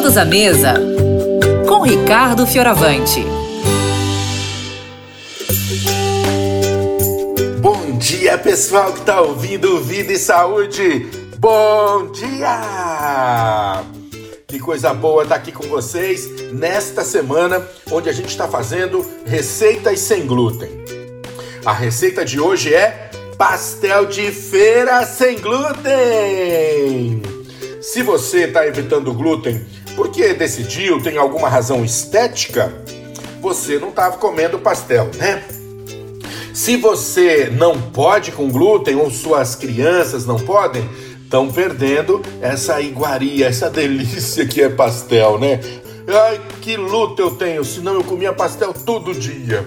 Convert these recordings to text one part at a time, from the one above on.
Todos à mesa com Ricardo Fioravante. Bom dia, pessoal que está ouvindo Vida e Saúde. Bom dia! Que coisa boa estar tá aqui com vocês nesta semana onde a gente está fazendo receitas sem glúten. A receita de hoje é pastel de feira sem glúten. Se você está evitando glúten porque decidiu, tem alguma razão estética, você não estava comendo pastel, né? Se você não pode com glúten ou suas crianças não podem, estão perdendo essa iguaria, essa delícia que é pastel, né? Ai, que luta eu tenho, senão eu comia pastel todo dia.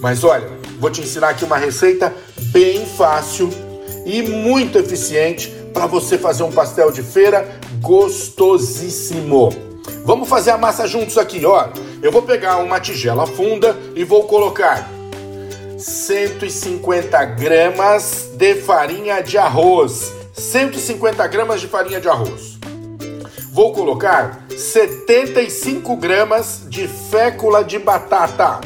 Mas olha, vou te ensinar aqui uma receita bem fácil e muito eficiente para você fazer um pastel de feira gostosíssimo. Vamos fazer a massa juntos aqui, ó. Eu vou pegar uma tigela funda e vou colocar 150 gramas de farinha de arroz. 150 gramas de farinha de arroz. Vou colocar 75 gramas de fécula de batata.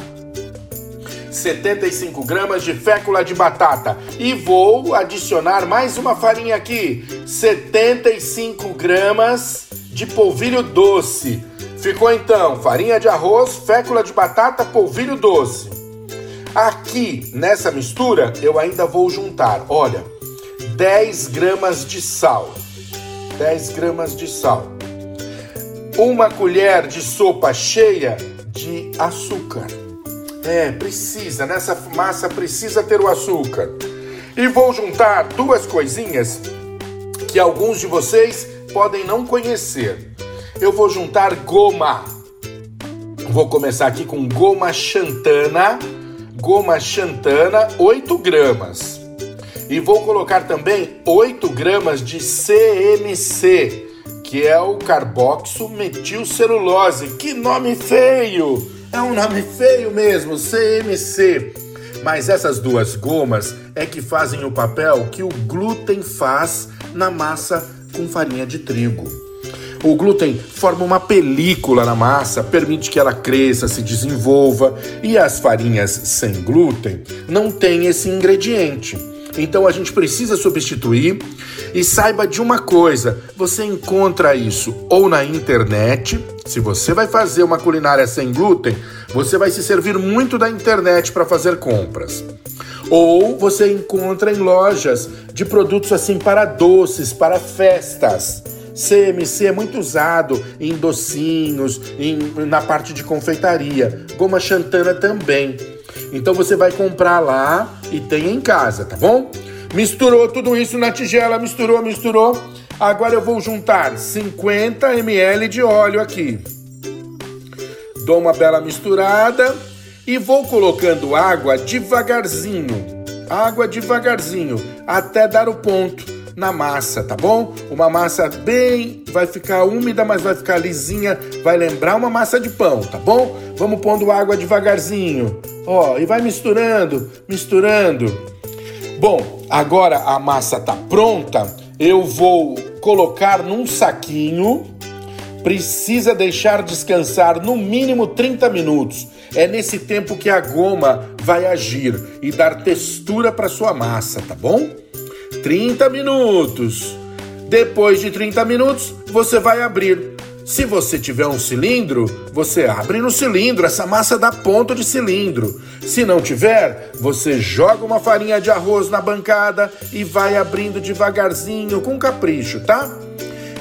75 gramas de fécula de batata. E vou adicionar mais uma farinha aqui: 75 gramas de polvilho doce. Ficou então farinha de arroz, fécula de batata, polvilho doce. Aqui nessa mistura eu ainda vou juntar, olha, 10 gramas de sal. 10 gramas de sal. Uma colher de sopa cheia de açúcar. É, precisa, nessa massa precisa ter o açúcar. E vou juntar duas coisinhas que alguns de vocês podem não conhecer. Eu vou juntar goma. Vou começar aqui com goma xantana. Goma xantana, 8 gramas. E vou colocar também 8 gramas de CMC, que é o carboxo metilcelulose. Que nome feio! É um nome feio mesmo, CMC. Mas essas duas gomas é que fazem o papel que o glúten faz na massa com farinha de trigo. O glúten forma uma película na massa, permite que ela cresça, se desenvolva, e as farinhas sem glúten não têm esse ingrediente. Então a gente precisa substituir e saiba de uma coisa: você encontra isso ou na internet. Se você vai fazer uma culinária sem glúten, você vai se servir muito da internet para fazer compras. Ou você encontra em lojas de produtos assim para doces, para festas. CMC é muito usado em docinhos, em, na parte de confeitaria. Goma xantana também. Então você vai comprar lá e tem em casa, tá bom? Misturou tudo isso na tigela, misturou, misturou. Agora eu vou juntar 50 ml de óleo aqui. Dou uma bela misturada e vou colocando água devagarzinho. Água devagarzinho até dar o ponto na massa, tá bom? Uma massa bem, vai ficar úmida, mas vai ficar lisinha, vai lembrar uma massa de pão, tá bom? Vamos pondo água devagarzinho. Ó, e vai misturando, misturando. Bom, agora a massa tá pronta. Eu vou colocar num saquinho. Precisa deixar descansar no mínimo 30 minutos. É nesse tempo que a goma vai agir e dar textura para sua massa, tá bom? 30 minutos. Depois de 30 minutos, você vai abrir. Se você tiver um cilindro, você abre no cilindro, essa massa dá ponto de cilindro. Se não tiver, você joga uma farinha de arroz na bancada e vai abrindo devagarzinho, com capricho, tá?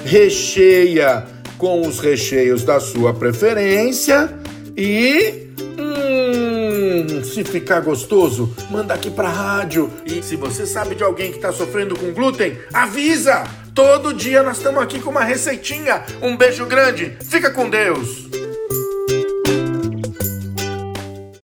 Recheia com os recheios da sua preferência e Hum, se ficar gostoso, manda aqui pra rádio. E se você sabe de alguém que tá sofrendo com glúten, avisa! Todo dia nós estamos aqui com uma receitinha. Um beijo grande, fica com Deus!